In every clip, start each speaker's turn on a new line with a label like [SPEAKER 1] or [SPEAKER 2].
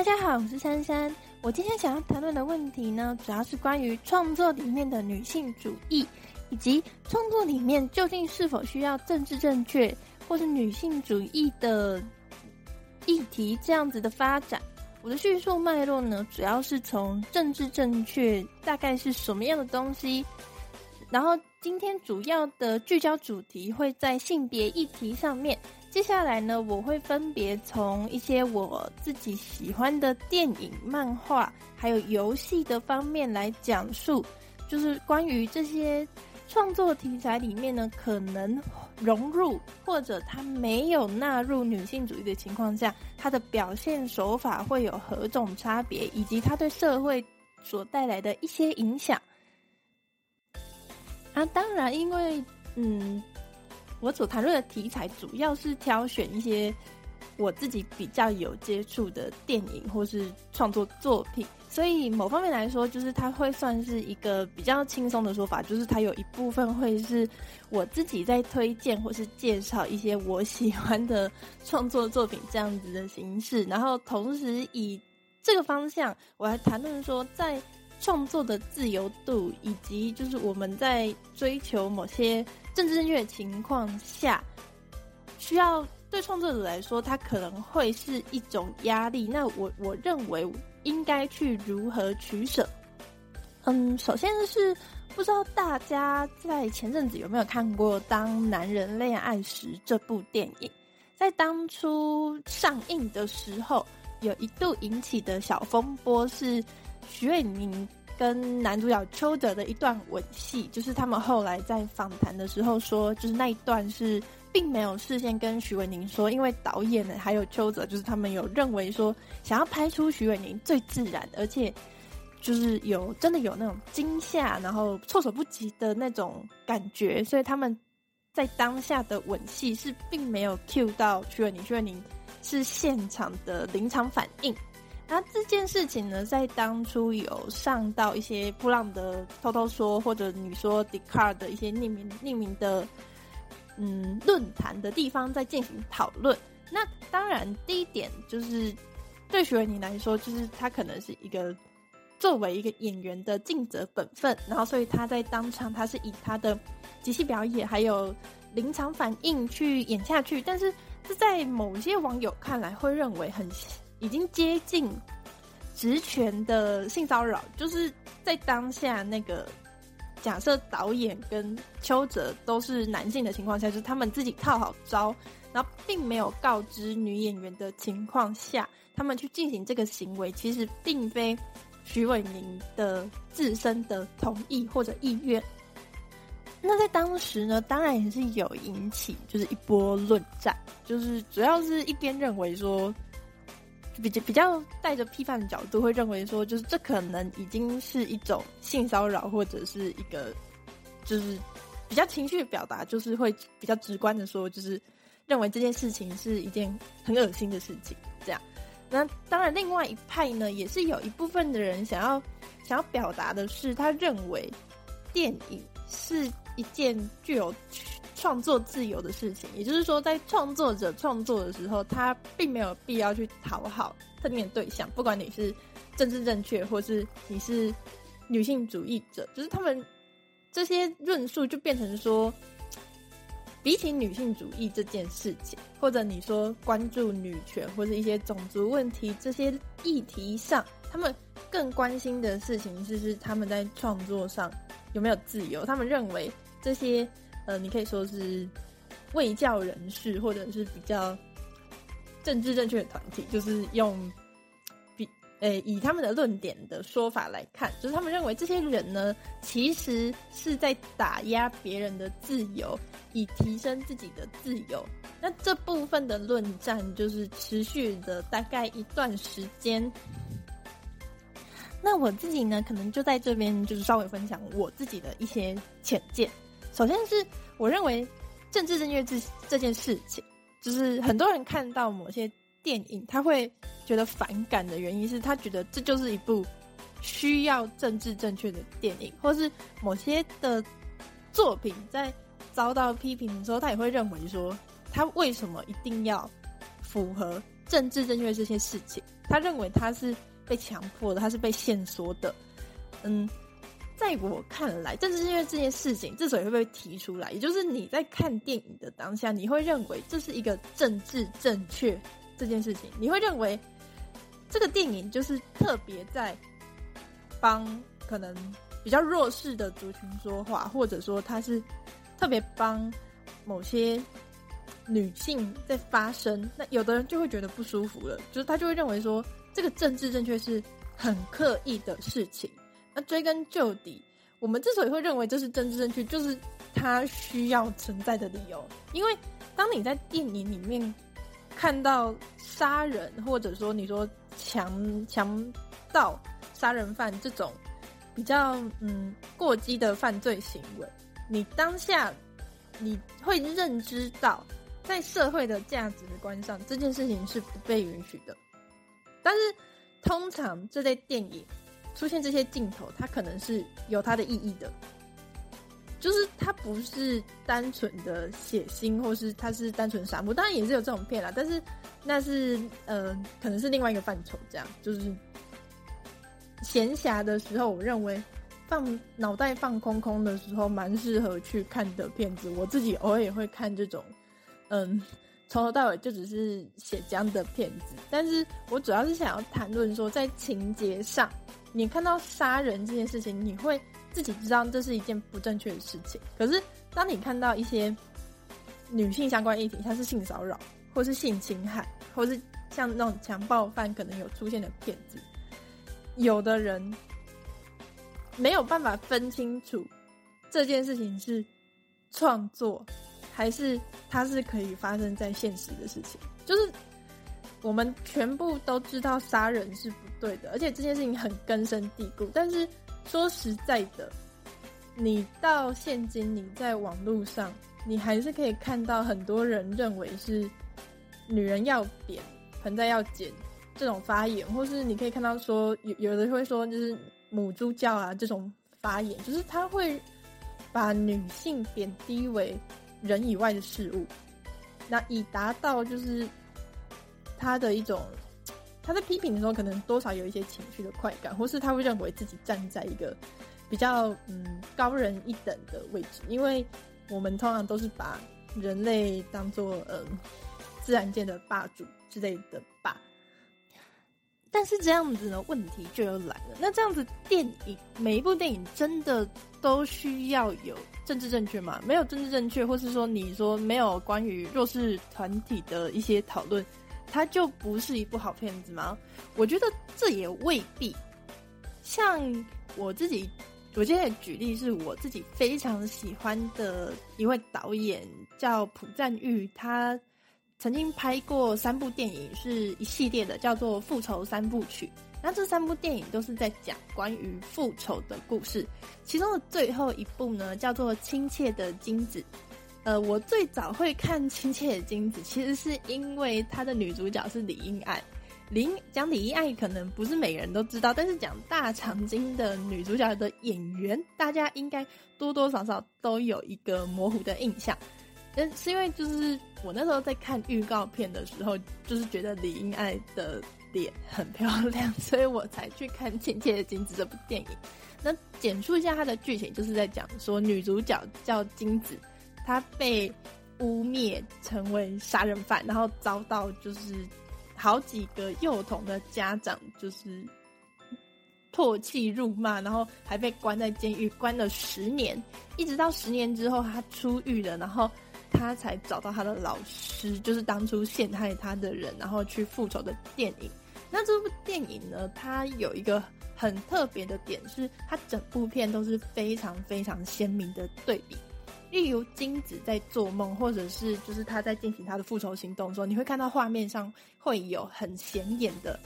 [SPEAKER 1] 大家好，我是珊珊。我今天想要谈论的问题呢，主要是关于创作里面的女性主义，以及创作里面究竟是否需要政治正确或是女性主义的议题这样子的发展。我的叙述脉络呢，主要是从政治正确大概是什么样的东西，然后今天主要的聚焦主题会在性别议题上面。接下来呢，我会分别从一些我自己喜欢的电影、漫画，还有游戏的方面来讲述，就是关于这些创作题材里面呢，可能融入或者它没有纳入女性主义的情况下，它的表现手法会有何种差别，以及它对社会所带来的一些影响。啊，当然，因为嗯。我所谈论的题材主要是挑选一些我自己比较有接触的电影或是创作作品，所以某方面来说，就是它会算是一个比较轻松的说法，就是它有一部分会是我自己在推荐或是介绍一些我喜欢的创作作品这样子的形式，然后同时以这个方向我来谈论说，在创作的自由度以及就是我们在追求某些。政治正确情况下，需要对创作者来说，他可能会是一种压力。那我我认为应该去如何取舍？嗯，首先是不知道大家在前阵子有没有看过《当男人恋爱时》这部电影，在当初上映的时候，有一度引起的小风波是徐伟宁。跟男主角邱泽的一段吻戏，就是他们后来在访谈的时候说，就是那一段是并没有事先跟徐伟宁。说，因为导演呢还有邱泽，就是他们有认为说想要拍出徐伟宁最自然，而且就是有真的有那种惊吓，然后措手不及的那种感觉，所以他们在当下的吻戏是并没有 cue 到徐伟宁，徐伟宁。是现场的临场反应。那这件事情呢，在当初有上到一些布浪的偷偷说，或者你说 d c a r 的一些匿名匿名的嗯论坛的地方，在进行讨论。那当然，第一点就是对徐伟宁来说，就是他可能是一个作为一个演员的尽责本分，然后所以他在当场，他是以他的即兴表演还有临场反应去演下去。但是这在某些网友看来，会认为很。已经接近职权的性骚扰，就是在当下那个假设导演跟邱泽都是男性的情况下，是他们自己套好招，然后并没有告知女演员的情况下，他们去进行这个行为，其实并非徐伟宁的自身的同意或者意愿。那在当时呢，当然也是有引起就是一波论战，就是主要是一边认为说。比较比较带着批判的角度，会认为说，就是这可能已经是一种性骚扰，或者是一个就是比较情绪表达，就是会比较直观的说，就是认为这件事情是一件很恶心的事情。这样，那当然，另外一派呢，也是有一部分的人想要想要表达的是，他认为电影是一件具有。创作自由的事情，也就是说，在创作者创作的时候，他并没有必要去讨好特定的对象，不管你是政治正确，或是你是女性主义者，就是他们这些论述就变成说，比起女性主义这件事情，或者你说关注女权或者一些种族问题这些议题上，他们更关心的事情是是他们在创作上有没有自由，他们认为这些。呃，你可以说是卫教人士，或者是比较政治正确的团体，就是用比呃以他们的论点的说法来看，就是他们认为这些人呢，其实是在打压别人的自由，以提升自己的自由。那这部分的论战就是持续的大概一段时间。那我自己呢，可能就在这边就是稍微分享我自己的一些浅见。首先是我认为政治正确这这件事情，就是很多人看到某些电影，他会觉得反感的原因是他觉得这就是一部需要政治正确的电影，或是某些的作品在遭到批评的时候，他也会认为说他为什么一定要符合政治正确这些事情，他认为他是被强迫的，他是被限缩的。嗯，在我看来，正是因为这件事情之所以会被提出来，也就是你在看电影的当下，你会认为这是一个政治正确这件事情，你会认为这个电影就是特别在帮可能比较弱势的族群说话，或者说他是特别帮某些。女性在发声，那有的人就会觉得不舒服了，就是他就会认为说这个政治正确是很刻意的事情。那追根究底，我们之所以会认为这是政治正确，就是它需要存在的理由。因为当你在电影里面看到杀人，或者说你说强强盗、杀人犯这种比较嗯过激的犯罪行为，你当下你会认知到。在社会的价值观上，这件事情是不被允许的。但是，通常这类电影出现这些镜头，它可能是有它的意义的，就是它不是单纯的血腥，或是它是单纯杀戮。当然也是有这种片啦，但是那是呃，可能是另外一个范畴。这样就是闲暇的时候，我认为放脑袋放空空的时候，蛮适合去看的片子。我自己偶尔也会看这种。嗯，从头到尾就只是血浆的片子，但是我主要是想要谈论说，在情节上，你看到杀人这件事情，你会自己知道这是一件不正确的事情。可是，当你看到一些女性相关议题，像是性骚扰，或是性侵害，或是像那种强暴犯可能有出现的片子，有的人没有办法分清楚这件事情是创作。还是它是可以发生在现实的事情，就是我们全部都知道杀人是不对的，而且这件事情很根深蒂固。但是说实在的，你到现今你在网络上，你还是可以看到很多人认为是女人要扁，盆栽要剪这种发言，或是你可以看到说有有的会说就是母猪教啊这种发言，就是他会把女性贬低为。人以外的事物，那以达到就是他的一种，他在批评的时候，可能多少有一些情绪的快感，或是他会认为自己站在一个比较嗯高人一等的位置，因为我们通常都是把人类当做嗯自然界的霸主之类的霸。但是这样子呢，问题就又来了。那这样子电影，每一部电影真的都需要有政治正确吗？没有政治正确，或是说你说没有关于弱势团体的一些讨论，它就不是一部好片子吗？我觉得这也未必。像我自己，我今天的举例是我自己非常喜欢的一位导演，叫朴赞玉，他。曾经拍过三部电影，是一系列的，叫做《复仇三部曲》。那这三部电影都是在讲关于复仇的故事。其中的最后一部呢，叫做《亲切的金子》。呃，我最早会看《亲切的金子》，其实是因为它的女主角是李英爱。李讲李英爱可能不是每个人都知道，但是讲大长今的女主角的演员，大家应该多多少少都有一个模糊的印象。嗯，是因为就是我那时候在看预告片的时候，就是觉得李英爱的脸很漂亮，所以我才去看《亲切的金子》这部电影。那简述一下它的剧情，就是在讲说女主角叫金子，他被污蔑成为杀人犯，然后遭到就是好几个幼童的家长就是唾弃辱骂，然后还被关在监狱关了十年，一直到十年之后他出狱了，然后。他才找到他的老师，就是当初陷害他的人，然后去复仇的电影。那这部电影呢，它有一个很特别的点，是它整部片都是非常非常鲜明的对比。例如金子在做梦，或者是就是他在进行他的复仇行动的时候，你会看到画面上会有很显眼的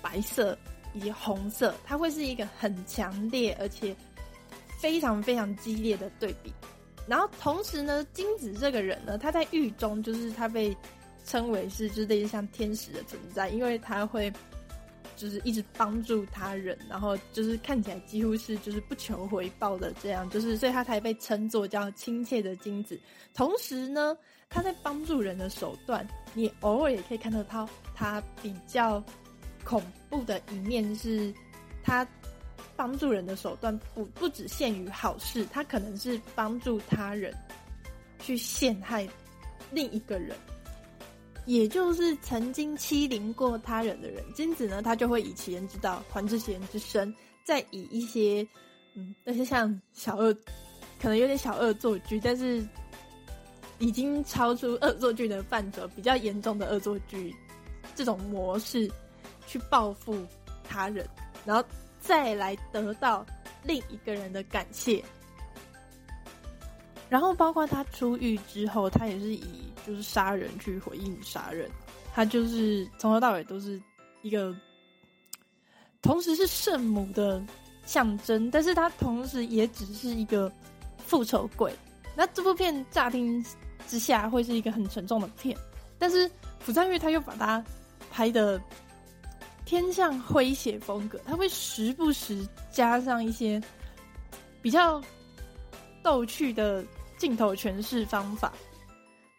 [SPEAKER 1] 白色以及红色，它会是一个很强烈而且非常非常激烈的对比。然后同时呢，金子这个人呢，他在狱中就是他被称为是就是类似像天使的存在，因为他会就是一直帮助他人，然后就是看起来几乎是就是不求回报的这样，就是所以他才被称作叫亲切的金子。同时呢，他在帮助人的手段你偶尔也可以看得到他比较恐怖的一面，是他帮助人的手段不不只限于好事，他可能是帮助他人去陷害另一个人，也就是曾经欺凌过他人的人。金子呢，他就会以其人之道还治其人之身，再以一些嗯那些像小恶，可能有点小恶作剧，但是。已经超出恶作剧的范畴，比较严重的恶作剧这种模式去报复他人，然后再来得到另一个人的感谢。然后包括他出狱之后，他也是以就是杀人去回应杀人，他就是从头到尾都是一个，同时是圣母的象征，但是他同时也只是一个复仇鬼。那这部片乍听。之下会是一个很沉重的片，但是釜山玉他又把它拍的偏向诙谐风格，他会时不时加上一些比较逗趣的镜头诠释方法，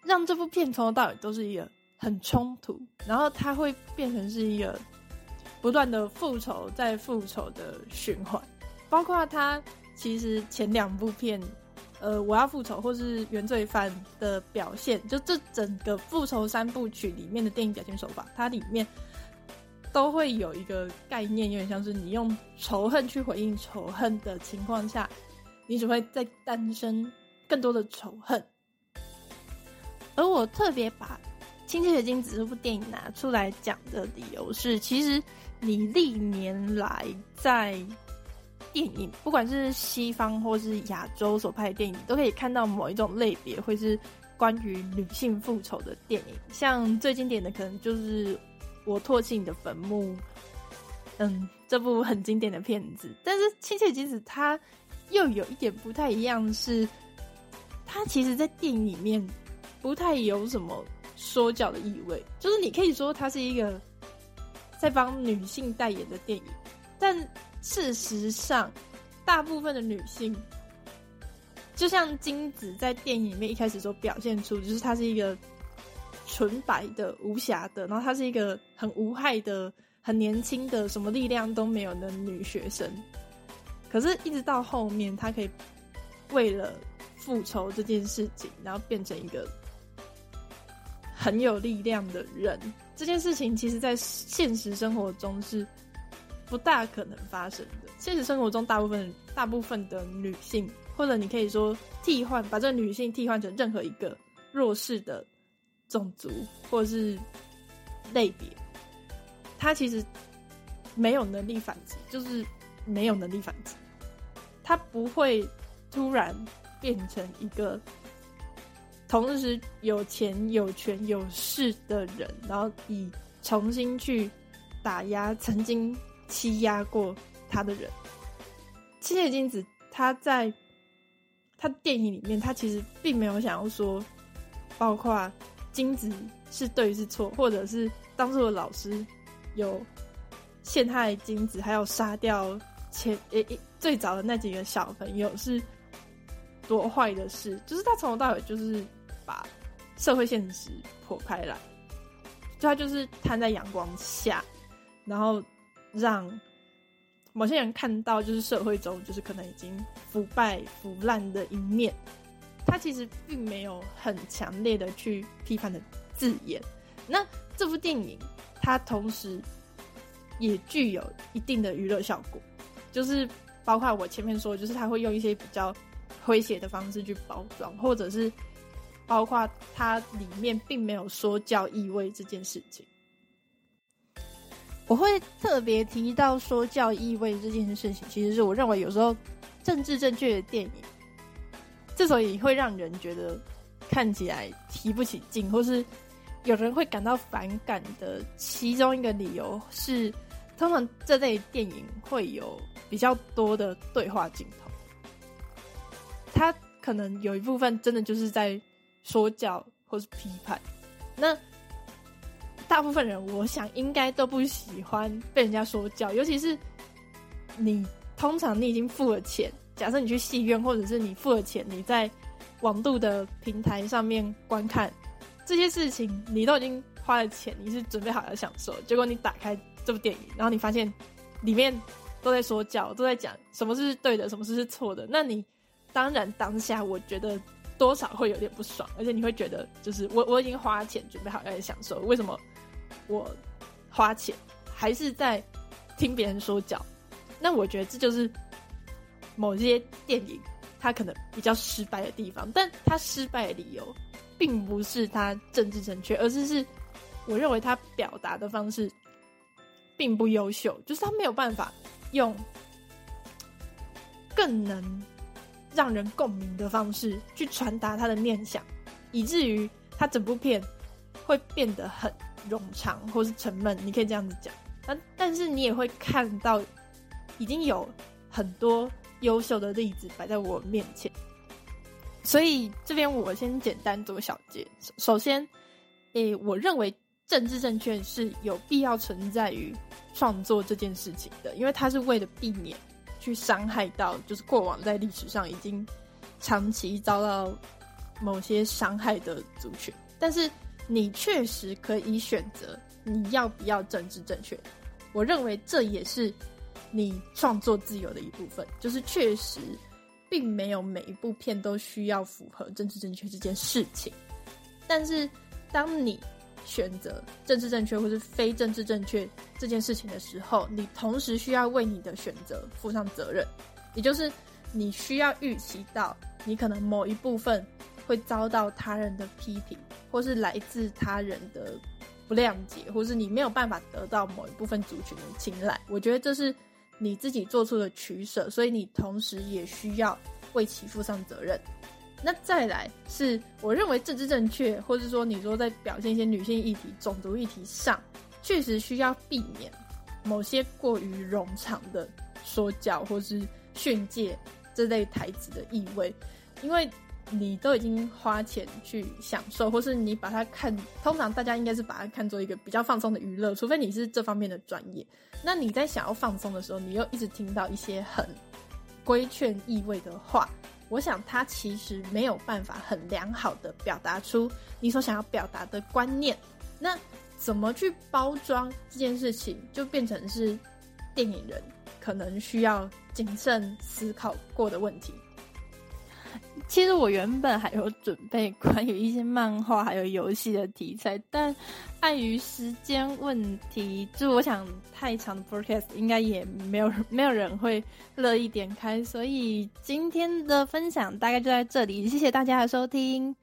[SPEAKER 1] 让这部片从头到尾都是一个很冲突，然后它会变成是一个不断的复仇再复仇的循环，包括他其实前两部片。呃，我要复仇，或是原罪犯的表现，就这整个复仇三部曲里面的电影表现手法，它里面都会有一个概念，有点像是你用仇恨去回应仇恨的情况下，你只会再诞生更多的仇恨。而我特别把《亲切的金子》这部电影拿出来讲的理由是，其实你历年来在。电影不管是西方或是亚洲所拍的电影，都可以看到某一种类别会是关于女性复仇的电影。像最经典的可能就是《我唾弃你的坟墓》，嗯，这部很经典的片子。但是《亲切金子》它又有一点不太一样，是它其实，在电影里面不太有什么说教的意味，就是你可以说它是一个在帮女性代言的电影，但。事实上，大部分的女性，就像金子在电影里面一开始所表现出，就是她是一个纯白的、无瑕的，然后她是一个很无害的、很年轻的、什么力量都没有的女学生。可是，一直到后面，她可以为了复仇这件事情，然后变成一个很有力量的人。这件事情，其实在现实生活中是。不大可能发生的。现实生活中，大部分大部分的女性，或者你可以说替换，把这女性替换成任何一个弱势的种族或者是类别，她其实没有能力反击，就是没有能力反击。她不会突然变成一个同时有钱、有权、有势的人，然后以重新去打压曾经。欺压过他的人，七叶金子他在他电影里面，他其实并没有想要说，包括金子是对是错，或者是当初的老师有陷害金子，还有杀掉前诶最早的那几个小朋友是多坏的事，就是他从头到尾就是把社会现实破开来，就他就是摊在阳光下，然后。让某些人看到，就是社会中就是可能已经腐败腐烂的一面。他其实并没有很强烈的去批判的字眼。那这部电影，它同时也具有一定的娱乐效果，就是包括我前面说，就是他会用一些比较诙谐的方式去包装，或者是包括它里面并没有说教意味这件事情。我会特别提到说教意味这件事情，其实是我认为有时候政治正确的电影之所以会让人觉得看起来提不起劲，或是有人会感到反感的其中一个理由是，通常这类电影会有比较多的对话镜头，他可能有一部分真的就是在说教或是批判，那。大部分人，我想应该都不喜欢被人家说教，尤其是你通常你已经付了钱，假设你去戏院，或者是你付了钱，你在网度的平台上面观看，这些事情你都已经花了钱，你是准备好要享受，结果你打开这部电影，然后你发现里面都在说教，都在讲什么是对的，什么是是错的，那你当然当下我觉得多少会有点不爽，而且你会觉得就是我我已经花钱准备好要享受，为什么我花钱还是在听别人说教？那我觉得这就是某些电影它可能比较失败的地方，但它失败的理由。并不是他政治正确，而是是我认为他表达的方式并不优秀，就是他没有办法用更能让人共鸣的方式去传达他的念想，以至于他整部片会变得很冗长或是沉闷。你可以这样子讲，但但是你也会看到已经有很多优秀的例子摆在我面前。所以这边我先简单做小结。首先，诶，我认为政治正确是有必要存在于创作这件事情的，因为它是为了避免去伤害到，就是过往在历史上已经长期遭到某些伤害的族群。但是你确实可以选择你要不要政治正确。我认为这也是你创作自由的一部分，就是确实。并没有每一部片都需要符合政治正确这件事情，但是当你选择政治正确或是非政治正确这件事情的时候，你同时需要为你的选择负上责任，也就是你需要预期到你可能某一部分会遭到他人的批评，或是来自他人的不谅解，或是你没有办法得到某一部分族群的青睐。我觉得这是。你自己做出的取舍，所以你同时也需要为其负上责任。那再来是，我认为政治正确，或者说你说在表现一些女性议题、种族议题上，确实需要避免某些过于冗长的说教或是训诫这类台词的意味，因为。你都已经花钱去享受，或是你把它看，通常大家应该是把它看作一个比较放松的娱乐，除非你是这方面的专业。那你在想要放松的时候，你又一直听到一些很规劝意味的话，我想他其实没有办法很良好的表达出你所想要表达的观念。那怎么去包装这件事情，就变成是电影人可能需要谨慎思考过的问题。其实我原本还有准备关于一些漫画还有游戏的题材，但碍于时间问题，就我想太长的 podcast 应该也没有没有人会乐意点开，所以今天的分享大概就在这里，谢谢大家的收听。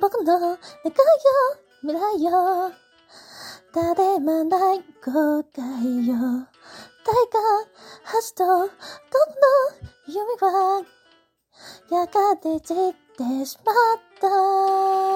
[SPEAKER 1] 僕の願いよ未来よ誰もない後悔よ大が恥と僕の夢はやがて散ってしまった